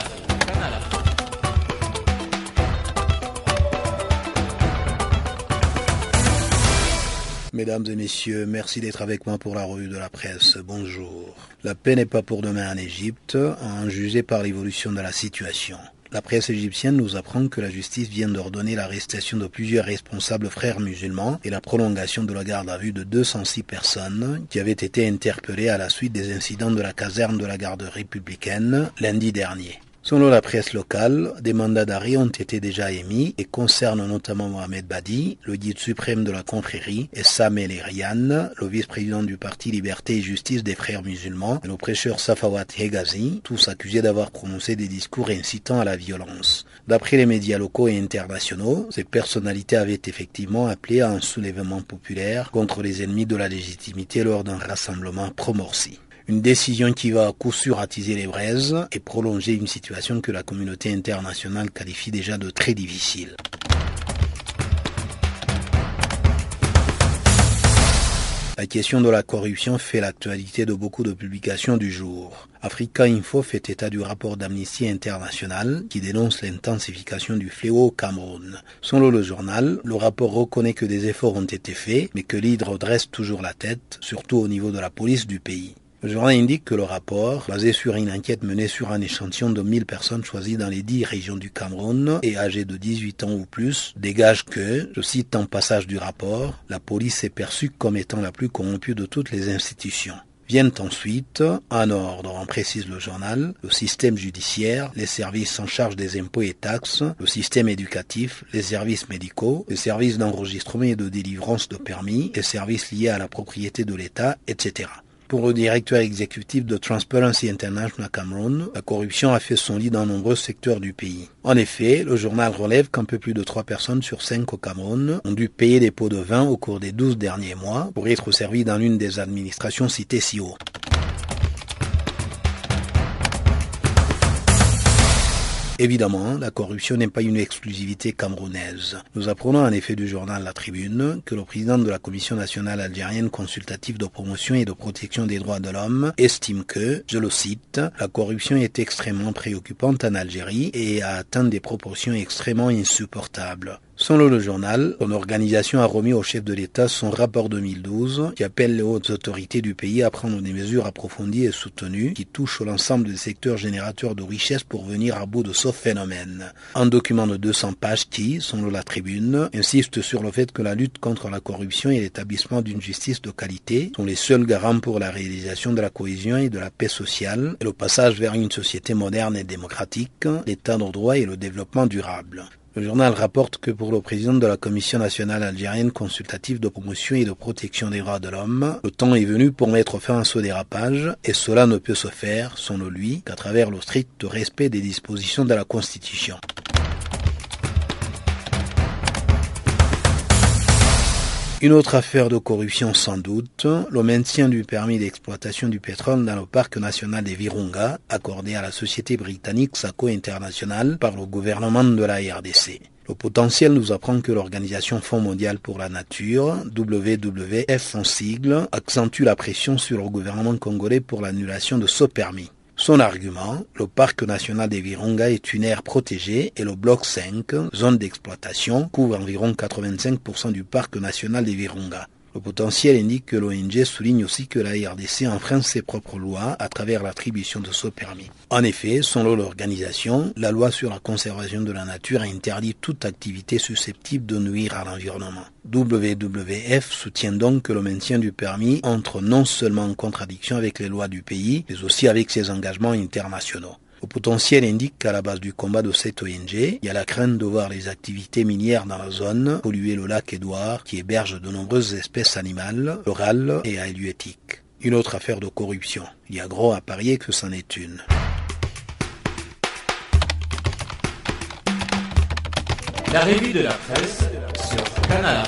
Speaker 12: Mesdames et messieurs, merci d'être avec moi pour la revue de la presse. Bonjour. La paix n'est pas pour demain en Égypte, en jugé par l'évolution de la situation. La presse égyptienne nous apprend que la justice vient d'ordonner l'arrestation de plusieurs responsables frères musulmans et la prolongation de la garde à vue de 206 personnes qui avaient été interpellées à la suite des incidents de la caserne de la garde républicaine lundi dernier. Selon la presse locale, des mandats d'arrêt ont été déjà émis et concernent notamment Mohamed Badi, le guide suprême de la confrérie, et Sam El le vice-président du parti Liberté et Justice des frères musulmans, et le prêcheur Safawat Hegazi, tous accusés d'avoir prononcé des discours incitant à la violence. D'après les médias locaux et internationaux, ces personnalités avaient effectivement appelé à un soulèvement populaire contre les ennemis de la légitimité lors d'un rassemblement pro-Morsi. Une décision qui va à coup sûr attiser les braises et prolonger une situation que la communauté internationale qualifie déjà de très difficile. La question de la corruption fait l'actualité de beaucoup de publications du jour. Africa Info fait état du rapport d'Amnesty International qui dénonce l'intensification du fléau au Cameroun. Selon le journal, le rapport reconnaît que des efforts ont été faits, mais que l'hydre dresse toujours la tête, surtout au niveau de la police du pays. Le journal indique que le rapport, basé sur une enquête menée sur un échantillon de 1000 personnes choisies dans les 10 régions du Cameroun et âgées de 18 ans ou plus, dégage que, je cite en passage du rapport, la police est perçue comme étant la plus corrompue de toutes les institutions. Viennent ensuite, en ordre, en précise le journal, le système judiciaire, les services en charge des impôts et taxes, le système éducatif, les services médicaux, les services d'enregistrement et de délivrance de permis, les services liés à la propriété de l'État, etc. Pour le directeur exécutif de Transparency International Cameroun, la corruption a fait son lit dans nombreux secteurs du pays. En effet, le journal relève qu'un peu plus de 3 personnes sur 5 au Cameroun ont dû payer des pots de vin au cours des 12 derniers mois pour être servis dans l'une des administrations citées si haut. Évidemment, la corruption n'est pas une exclusivité camerounaise. Nous apprenons en effet du journal La Tribune que le président de la Commission nationale algérienne consultative de promotion et de protection des droits de l'homme estime que, je le cite, la corruption est extrêmement préoccupante en Algérie et a atteint des proportions extrêmement insupportables. Selon le journal, son organisation a remis au chef de l'État son rapport 2012 qui appelle les hautes autorités du pays à prendre des mesures approfondies et soutenues qui touchent l'ensemble des secteurs générateurs de richesse pour venir à bout de ce phénomène. Un document de 200 pages qui, selon la tribune, insiste sur le fait que la lutte contre la corruption et l'établissement d'une justice de qualité sont les seuls garants pour la réalisation de la cohésion et de la paix sociale et le passage vers une société moderne et démocratique, l'état de droit et le développement durable. Le journal rapporte que pour le président de la Commission nationale algérienne consultative de promotion et de protection des droits de l'homme, le temps est venu pour mettre fin à ce dérapage, et cela ne peut se faire, selon lui, qu'à travers le strict respect des dispositions de la Constitution. Une autre affaire de corruption sans doute, le maintien du permis d'exploitation du pétrole dans le parc national des Virunga, accordé à la société britannique Saco International par le gouvernement de la RDC. Le potentiel nous apprend que l'Organisation Fonds mondial pour la nature, WWF en sigle, accentue la pression sur le gouvernement congolais pour l'annulation de ce permis. Son argument, le parc national des Virunga est une aire protégée et le bloc 5, zone d'exploitation, couvre environ 85% du parc national des Virunga. Le potentiel indique que l'ONG souligne aussi que la RDC enfreint ses propres lois à travers l'attribution de ce permis. En effet, selon l'organisation, la loi sur la conservation de la nature interdit toute activité susceptible de nuire à l'environnement. WWF soutient donc que le maintien du permis entre non seulement en contradiction avec les lois du pays, mais aussi avec ses engagements internationaux. Le potentiel indique qu'à la base du combat de cette ONG, il y a la crainte de voir les activités minières dans la zone polluer le lac Édouard qui héberge de nombreuses espèces animales, orales et halieutiques. Une autre affaire de corruption. Il y a gros à parier que c'en est une.
Speaker 20: La revue de la presse sur Canal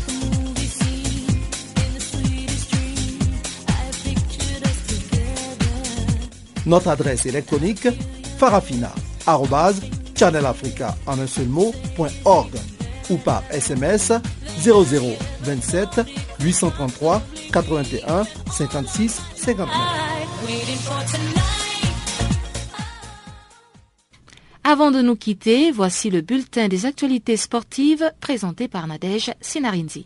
Speaker 15: Notre adresse électronique farafina.channelafrica ou par SMS 0027 833 81 56 59.
Speaker 1: Avant de nous quitter, voici le bulletin des actualités sportives présenté par Nadège Sinarinzi.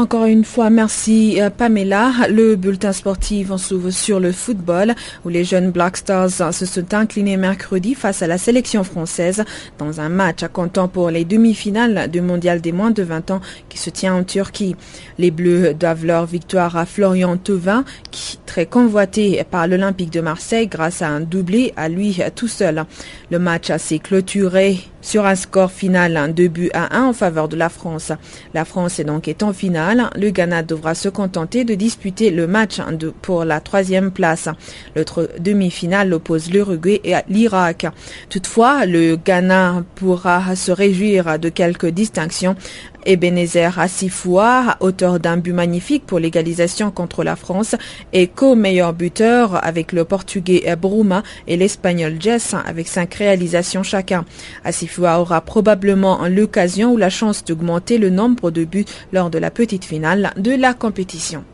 Speaker 2: Encore une fois, merci euh, Pamela. Le bulletin sportif en s'ouvre sur le football où les jeunes Black Stars se sont inclinés mercredi face à la sélection française dans un match comptant pour les demi-finales du mondial des moins de 20 ans qui se tient en Turquie. Les Bleus doivent leur victoire à Florian Thauvin qui très convoité par l'Olympique de Marseille grâce à un doublé à lui tout seul. Le match s'est clôturé sur un score final, un 2 buts à 1 en faveur de la France. La France est donc est en finale. Le Ghana devra se contenter de disputer le match pour la troisième place. L'autre demi-finale oppose l'Uruguay et l'Irak. Toutefois, le Ghana pourra se réjouir de quelques distinctions Ebenezer Asifoua, auteur d'un but magnifique pour l'égalisation contre la France, est co-meilleur buteur avec le portugais Bruma et l'espagnol Jess avec cinq réalisations chacun. Asifoua aura probablement l'occasion ou la chance d'augmenter le nombre de buts lors de la petite finale de la compétition.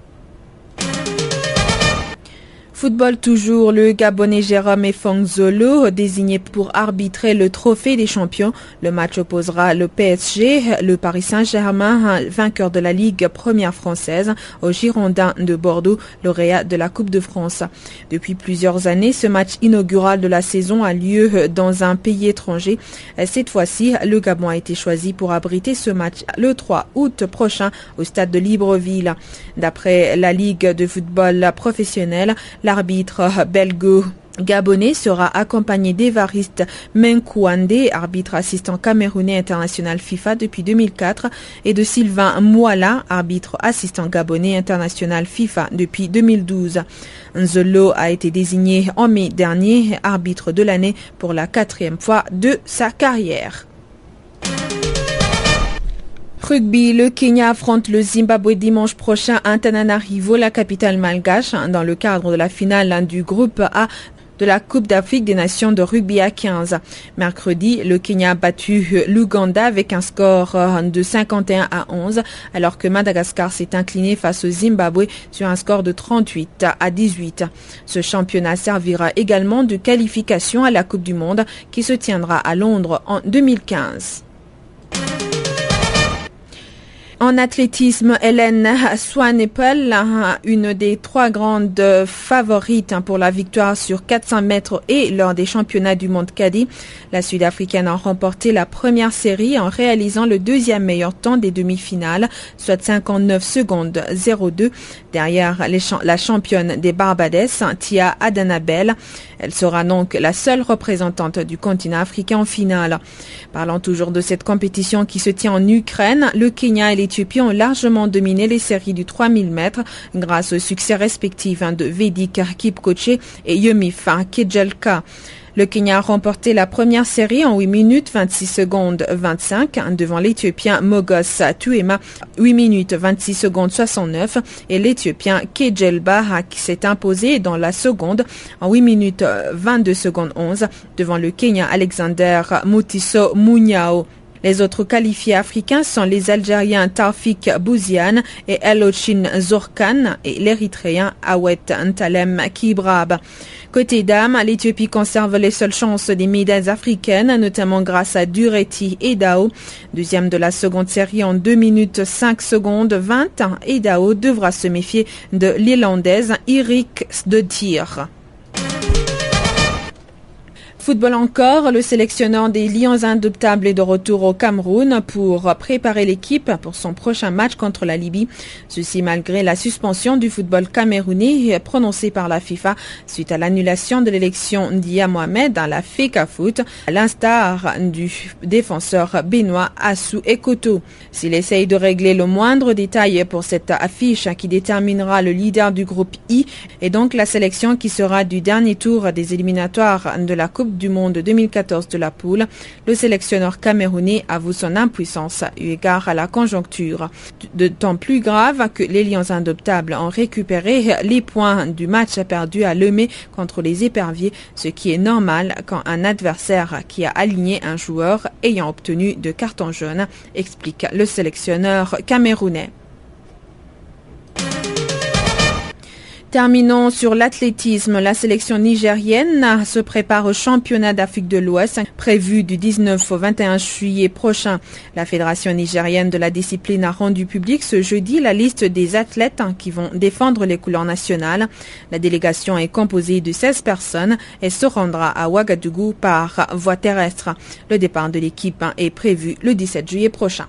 Speaker 2: Football toujours, le Gabonais Jérôme Efongzolo, désigné pour arbitrer le trophée des champions. Le match opposera le PSG, le Paris Saint-Germain, vainqueur de la Ligue première française, au Girondins de Bordeaux, lauréat de la Coupe de France. Depuis plusieurs années, ce match inaugural de la saison a lieu dans un pays étranger. Cette fois-ci, le Gabon a été choisi pour abriter ce match le 3 août prochain au stade de Libreville. D'après la Ligue de football professionnel, L'arbitre belgo Gabonais sera accompagné d'Evariste Menkouande, arbitre assistant camerounais international FIFA depuis 2004, et de Sylvain Mouala, arbitre assistant gabonais international FIFA depuis 2012. Nzolo a été désigné en mai dernier arbitre de l'année pour la quatrième fois de sa carrière. Rugby, le Kenya affronte le Zimbabwe dimanche prochain à Antananarivo, la capitale malgache, dans le cadre de la finale du groupe A de la Coupe d'Afrique des Nations de rugby à 15. Mercredi, le Kenya a battu l'Ouganda avec un score de 51 à 11, alors que Madagascar s'est incliné face au Zimbabwe sur un score de 38 à 18. Ce championnat servira également de qualification à la Coupe du Monde qui se tiendra à Londres en 2015. En athlétisme, Hélène Swanepoel, une des trois grandes favorites pour la victoire sur 400 mètres et lors des championnats du monde cadet. La Sud-Africaine a remporté la première série en réalisant le deuxième meilleur temps des demi-finales, soit 59 secondes 02 derrière la championne des Barbades, Tia Adanabel. Elle sera donc la seule représentante du continent africain en finale. Parlant toujours de cette compétition qui se tient en Ukraine, le Kenya et l'Éthiopie ont largement dominé les séries du 3000 mètres grâce au succès respectif de Vedik Kipkoche et Yomifa Kejelka. Le Kenya a remporté la première série en 8 minutes 26 secondes 25 devant l'Éthiopien Mogos Tuema 8 minutes 26 secondes 69 et l'Éthiopien Kejelba qui s'est imposé dans la seconde en 8 minutes 22 secondes 11 devant le Kenya Alexander Mutiso Munyao. Les autres qualifiés africains sont les Algériens Tarfik Bouziane et Elochin Zorkan et l'Érythréen Awet Ntalem Kibrab. Côté dames, l'Éthiopie conserve les seules chances des médailles africaines, notamment grâce à Dureti et. Deuxième de la seconde série en 2 minutes 5 secondes 20, et Dao devra se méfier de l'Irlandaise Irik de. Football encore, le sélectionneur des Lions indoptables est de retour au Cameroun pour préparer l'équipe pour son prochain match contre la Libye. Ceci malgré la suspension du football camerounais prononcée par la FIFA suite à l'annulation de l'élection d'Ia Mohamed dans la FECA Foot, à l'instar du défenseur bénois Assou Ekoto. S'il essaye de régler le moindre détail pour cette affiche qui déterminera le leader du groupe I et donc la sélection qui sera du dernier tour des éliminatoires de la Coupe du Monde 2014 de la poule, le sélectionneur camerounais avoue son impuissance eu égard à la conjoncture. De temps plus grave que les Lions indoptables ont récupéré les points du match perdu à Lemay contre les éperviers, ce qui est normal quand un adversaire qui a aligné un joueur ayant obtenu de cartons jaunes, explique le sélectionneur camerounais. Terminons sur l'athlétisme. La sélection nigérienne se prépare au championnat d'Afrique de l'Ouest prévu du 19 au 21 juillet prochain. La Fédération nigérienne de la discipline a rendu public ce jeudi la liste des athlètes qui vont défendre les couleurs nationales. La délégation est composée de 16 personnes et se rendra à Ouagadougou par voie terrestre. Le départ de l'équipe est prévu le 17 juillet prochain.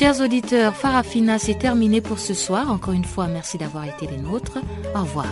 Speaker 1: Chers auditeurs, Farafina, c'est terminé pour ce soir. Encore une fois, merci d'avoir été les nôtres. Au revoir.